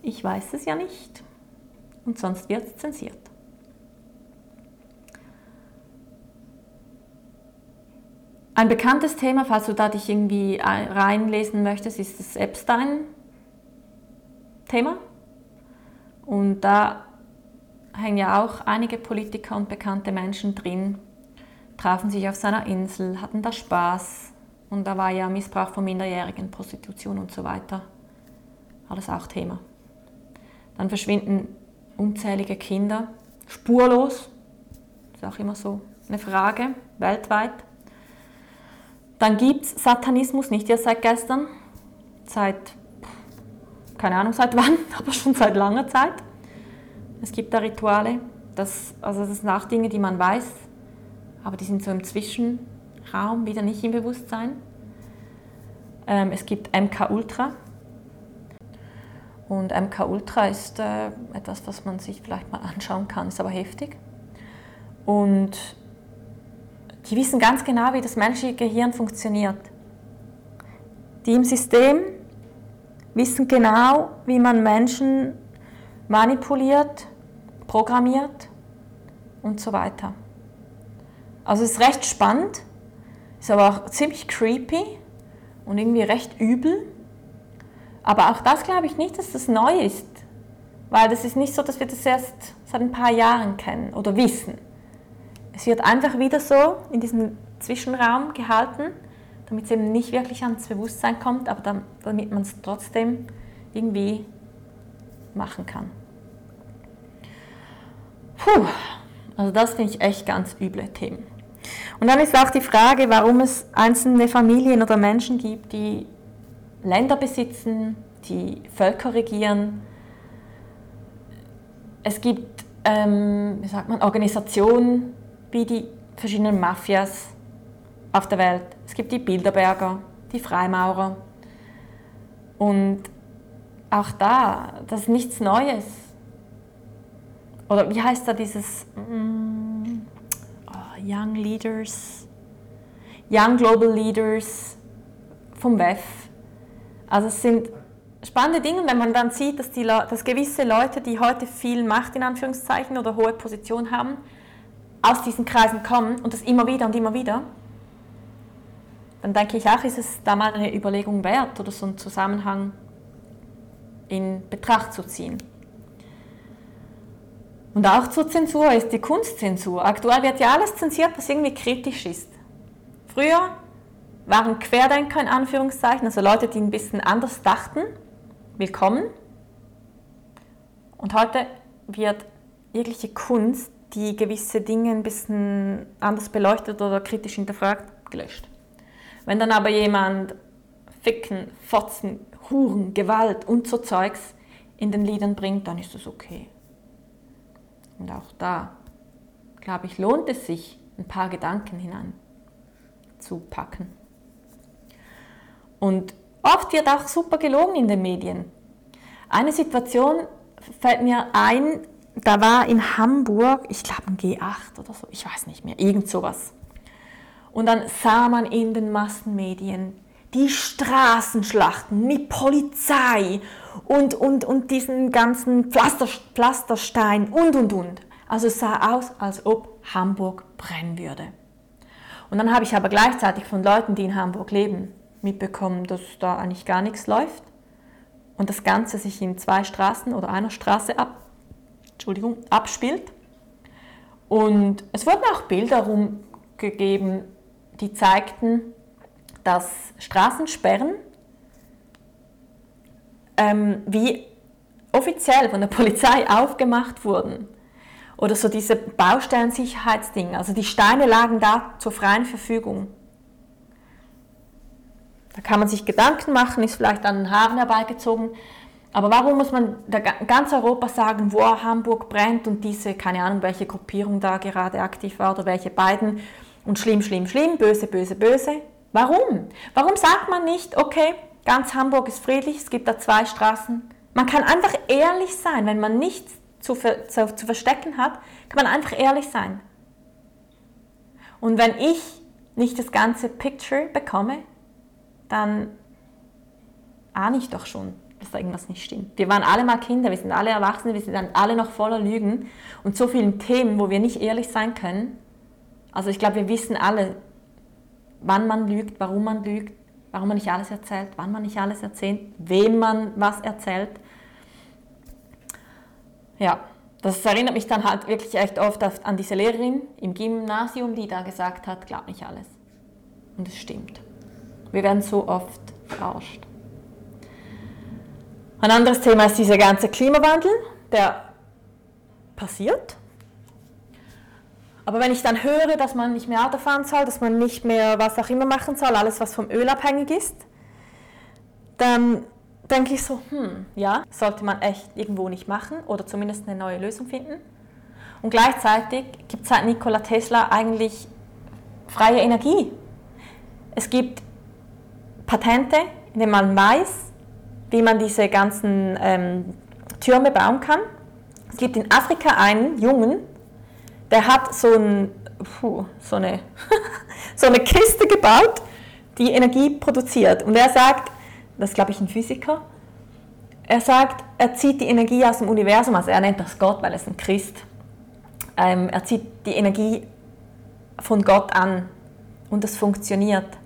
Ich weiß es ja nicht und sonst wird es zensiert. Ein bekanntes Thema, falls du da dich irgendwie reinlesen möchtest, ist das Epstein-Thema. Und da hängen ja auch einige Politiker und bekannte Menschen drin, trafen sich auf seiner Insel, hatten da Spaß. Und da war ja Missbrauch von Minderjährigen, Prostitution und so weiter. Alles auch Thema. Dann verschwinden unzählige Kinder spurlos. Das ist auch immer so eine Frage weltweit. Dann gibt es Satanismus nicht erst seit gestern, seit, keine Ahnung seit wann, aber schon seit langer Zeit. Es gibt da Rituale, das, also das sind auch Dinge, die man weiß, aber die sind so im Zwischenraum, wieder nicht im Bewusstsein. Ähm, es gibt MK Ultra. Und MK Ultra ist äh, etwas, was man sich vielleicht mal anschauen kann, ist aber heftig. Und die wissen ganz genau, wie das menschliche Gehirn funktioniert. Die im System wissen genau, wie man Menschen manipuliert, programmiert und so weiter. Also es ist recht spannend, ist aber auch ziemlich creepy und irgendwie recht übel. Aber auch das glaube ich nicht, dass das neu ist. Weil das ist nicht so, dass wir das erst seit ein paar Jahren kennen oder wissen. Es wird einfach wieder so in diesem Zwischenraum gehalten, damit es eben nicht wirklich ans Bewusstsein kommt, aber damit man es trotzdem irgendwie machen kann. Puh, also das finde ich echt ganz üble Themen. Und dann ist auch die Frage, warum es einzelne Familien oder Menschen gibt, die Länder besitzen, die Völker regieren. Es gibt, ähm, wie sagt man, Organisationen, wie die verschiedenen Mafias auf der Welt. Es gibt die Bilderberger, die Freimaurer. Und auch da, das ist nichts Neues. Oder wie heißt da dieses mm, oh, Young Leaders, Young Global Leaders vom WEF. Also es sind spannende Dinge, wenn man dann sieht, dass, die, dass gewisse Leute, die heute viel Macht in Anführungszeichen oder hohe Position haben, aus diesen Kreisen kommen und das immer wieder und immer wieder, dann denke ich auch, ist es da mal eine Überlegung wert oder so einen Zusammenhang in Betracht zu ziehen. Und auch zur Zensur ist die Kunstzensur. Aktuell wird ja alles zensiert, was irgendwie kritisch ist. Früher waren Querdenker in Anführungszeichen, also Leute, die ein bisschen anders dachten, willkommen. Und heute wird jegliche Kunst die gewisse Dinge ein bisschen anders beleuchtet oder kritisch hinterfragt, gelöscht. Wenn dann aber jemand Ficken, Fotzen, Huren, Gewalt und so Zeugs in den Liedern bringt, dann ist das okay. Und auch da, glaube ich, lohnt es sich, ein paar Gedanken hinein zu packen. Und oft wird auch super gelogen in den Medien. Eine Situation fällt mir ein, da war in Hamburg, ich glaube ein G8 oder so, ich weiß nicht mehr, irgend sowas. Und dann sah man in den Massenmedien die Straßenschlachten mit Polizei und, und, und diesen ganzen Pflaster, Pflasterstein und, und, und. Also es sah aus, als ob Hamburg brennen würde. Und dann habe ich aber gleichzeitig von Leuten, die in Hamburg leben, mitbekommen, dass da eigentlich gar nichts läuft und das Ganze sich in zwei Straßen oder einer Straße ab, Entschuldigung, abspielt. Und es wurden auch Bilder rumgegeben, die zeigten, dass Straßensperren ähm, wie offiziell von der Polizei aufgemacht wurden. Oder so diese Baustellensicherheitsdinge. Also die Steine lagen da zur freien Verfügung. Da kann man sich Gedanken machen, ist vielleicht an den Haaren herbeigezogen. Aber warum muss man ganz Europa sagen, wo Hamburg brennt und diese, keine Ahnung, welche Gruppierung da gerade aktiv war oder welche beiden und schlimm, schlimm, schlimm, böse, böse, böse? Warum? Warum sagt man nicht, okay, ganz Hamburg ist friedlich, es gibt da zwei Straßen? Man kann einfach ehrlich sein, wenn man nichts zu, zu, zu verstecken hat, kann man einfach ehrlich sein. Und wenn ich nicht das ganze Picture bekomme, dann ahne ich doch schon, dass da irgendwas nicht stimmt. Wir waren alle mal Kinder, wir sind alle Erwachsene, wir sind dann alle noch voller Lügen und so vielen Themen, wo wir nicht ehrlich sein können. Also ich glaube, wir wissen alle, wann man lügt, warum man lügt, warum man nicht alles erzählt, wann man nicht alles erzählt, wem man was erzählt. Ja, das erinnert mich dann halt wirklich echt oft an diese Lehrerin im Gymnasium, die da gesagt hat, glaub nicht alles. Und es stimmt. Wir werden so oft verarscht. Ein anderes Thema ist dieser ganze Klimawandel, der passiert aber wenn ich dann höre, dass man nicht mehr Auto fahren soll, dass man nicht mehr was auch immer machen soll, alles was vom Öl abhängig ist, dann denke ich so, hm, ja, sollte man echt irgendwo nicht machen oder zumindest eine neue Lösung finden. Und gleichzeitig gibt es seit Nikola Tesla eigentlich freie Energie. Es gibt Patente, in denen man weiß, wie man diese ganzen ähm, Türme bauen kann. Es gibt in Afrika einen Jungen, der hat so, ein, puh, so, eine, so eine Kiste gebaut, die Energie produziert. Und er sagt, das glaube ich ein Physiker, er sagt, er zieht die Energie aus dem Universum, also er nennt das Gott, weil er ist ein Christ. Ähm, er zieht die Energie von Gott an und das funktioniert.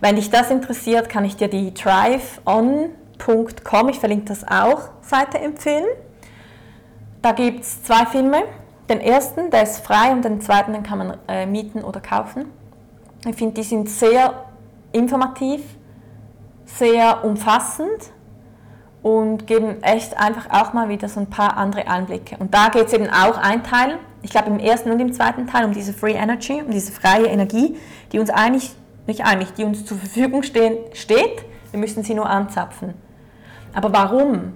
Wenn dich das interessiert, kann ich dir die driveon.com, ich verlinke das auch, Seite empfehlen. Da gibt es zwei Filme, den ersten, der ist frei und den zweiten, den kann man äh, mieten oder kaufen. Ich finde, die sind sehr informativ, sehr umfassend und geben echt einfach auch mal wieder so ein paar andere Einblicke. Und da geht es eben auch ein Teil, ich glaube im ersten und im zweiten Teil, um diese Free Energy, um diese freie Energie, die uns eigentlich, nicht eigentlich, die uns zur Verfügung stehen, steht. Wir müssen sie nur anzapfen. Aber warum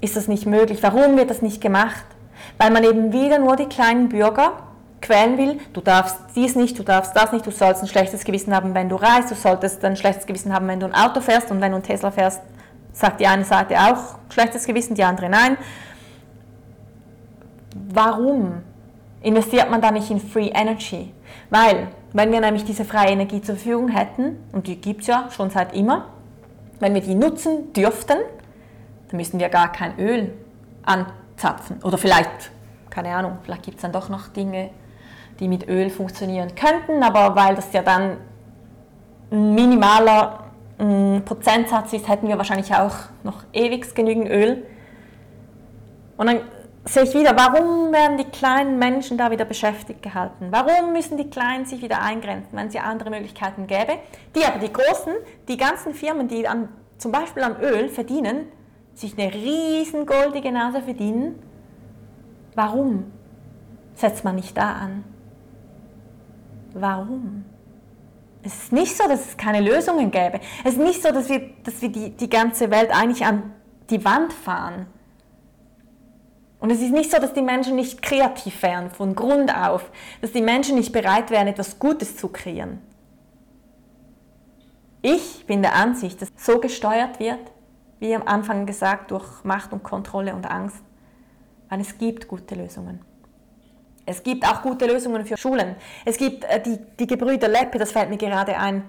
ist das nicht möglich? Warum wird das nicht gemacht? weil man eben wieder nur die kleinen Bürger quälen will. Du darfst dies nicht, du darfst das nicht, du sollst ein schlechtes Gewissen haben, wenn du reist, du solltest ein schlechtes Gewissen haben, wenn du ein Auto fährst und wenn du ein Tesla fährst, sagt die eine Seite auch schlechtes Gewissen, die andere nein. Warum investiert man da nicht in Free Energy? Weil, wenn wir nämlich diese freie Energie zur Verfügung hätten, und die gibt es ja schon seit immer, wenn wir die nutzen dürften, dann müssten wir gar kein Öl an zapfen. Oder vielleicht, keine Ahnung, vielleicht gibt es dann doch noch Dinge, die mit Öl funktionieren könnten, aber weil das ja dann ein minimaler ein Prozentsatz ist, hätten wir wahrscheinlich auch noch ewig genügend Öl. Und dann sehe ich wieder, warum werden die kleinen Menschen da wieder beschäftigt gehalten? Warum müssen die Kleinen sich wieder eingrenzen, wenn es ja andere Möglichkeiten gäbe? Die aber, die Großen, die ganzen Firmen, die an, zum Beispiel am Öl verdienen, sich eine riesen goldige Nase verdienen, warum setzt man nicht da an? Warum? Es ist nicht so, dass es keine Lösungen gäbe. Es ist nicht so, dass wir, dass wir die, die ganze Welt eigentlich an die Wand fahren. Und es ist nicht so, dass die Menschen nicht kreativ wären von Grund auf, dass die Menschen nicht bereit wären, etwas Gutes zu kreieren. Ich bin der Ansicht, dass so gesteuert wird, wie am Anfang gesagt, durch Macht und Kontrolle und Angst, weil es gibt gute Lösungen. Es gibt auch gute Lösungen für Schulen. Es gibt äh, die, die Gebrüder Leppe, das fällt mir gerade ein.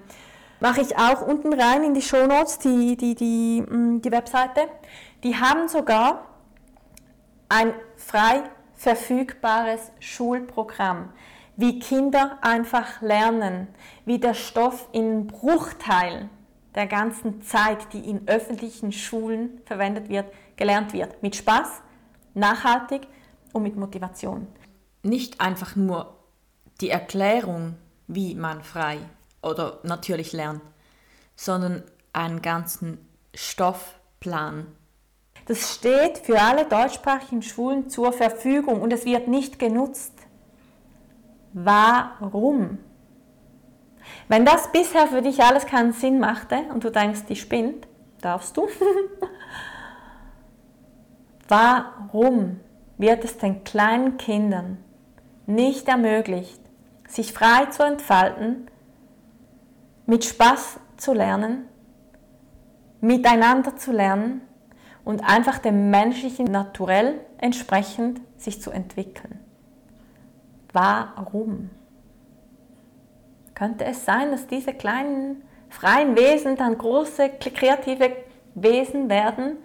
Mache ich auch unten rein in die Shownotes, die, die, die, mm, die Webseite. Die haben sogar ein frei verfügbares Schulprogramm, wie Kinder einfach lernen, wie der Stoff in Bruchteil der ganzen Zeit, die in öffentlichen Schulen verwendet wird, gelernt wird. Mit Spaß, nachhaltig und mit Motivation. Nicht einfach nur die Erklärung, wie man frei oder natürlich lernt, sondern einen ganzen Stoffplan. Das steht für alle deutschsprachigen Schulen zur Verfügung und es wird nicht genutzt. Warum? Wenn das bisher für dich alles keinen Sinn machte und du denkst, die spinnt, darfst du. Warum wird es den kleinen Kindern nicht ermöglicht, sich frei zu entfalten, mit Spaß zu lernen, miteinander zu lernen und einfach dem menschlichen Naturell entsprechend sich zu entwickeln? Warum? Könnte es sein, dass diese kleinen freien Wesen dann große kreative Wesen werden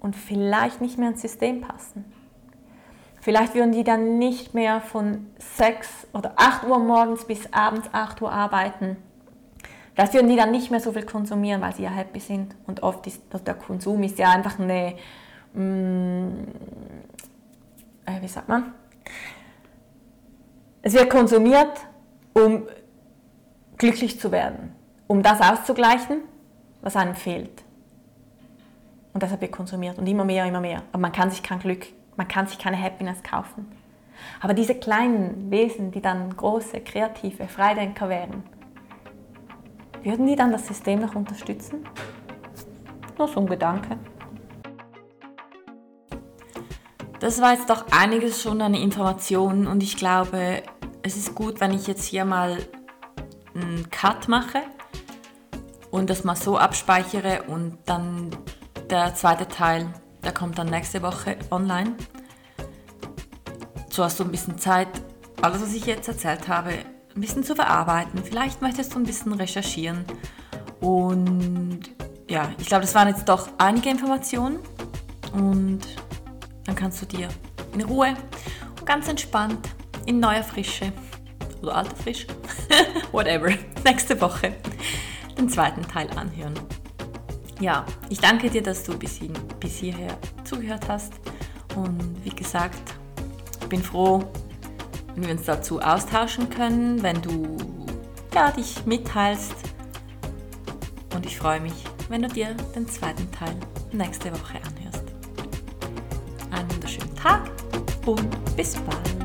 und vielleicht nicht mehr ins System passen? Vielleicht würden die dann nicht mehr von 6 oder 8 Uhr morgens bis abends 8 Uhr arbeiten. Vielleicht würden die dann nicht mehr so viel konsumieren, weil sie ja happy sind. Und oft ist der Konsum ist ja einfach eine, mh, mm, äh, wie sagt man? Es wird konsumiert, um glücklich zu werden, um das auszugleichen, was einem fehlt. Und deshalb wird konsumiert und immer mehr, immer mehr. Aber man kann sich kein Glück, man kann sich keine Happiness kaufen. Aber diese kleinen Wesen, die dann große, kreative Freidenker wären, würden die dann das System noch unterstützen? Nur so ein Gedanke. Das war jetzt doch einiges schon an Informationen und ich glaube, es ist gut, wenn ich jetzt hier mal einen Cut mache und das mal so abspeichere und dann der zweite Teil, der kommt dann nächste Woche online. So hast du ein bisschen Zeit, alles, was ich jetzt erzählt habe, ein bisschen zu verarbeiten. Vielleicht möchtest du ein bisschen recherchieren. Und ja, ich glaube, das waren jetzt doch einige Informationen. Und dann kannst du dir in Ruhe und ganz entspannt in neuer Frische oder alter Frische, whatever, nächste Woche den zweiten Teil anhören. Ja, ich danke dir, dass du bis, hin, bis hierher zugehört hast und wie gesagt, bin froh, wenn wir uns dazu austauschen können, wenn du ja, dich mitteilst und ich freue mich, wenn du dir den zweiten Teil nächste Woche anhörst. Einen wunderschönen Tag und bis bald.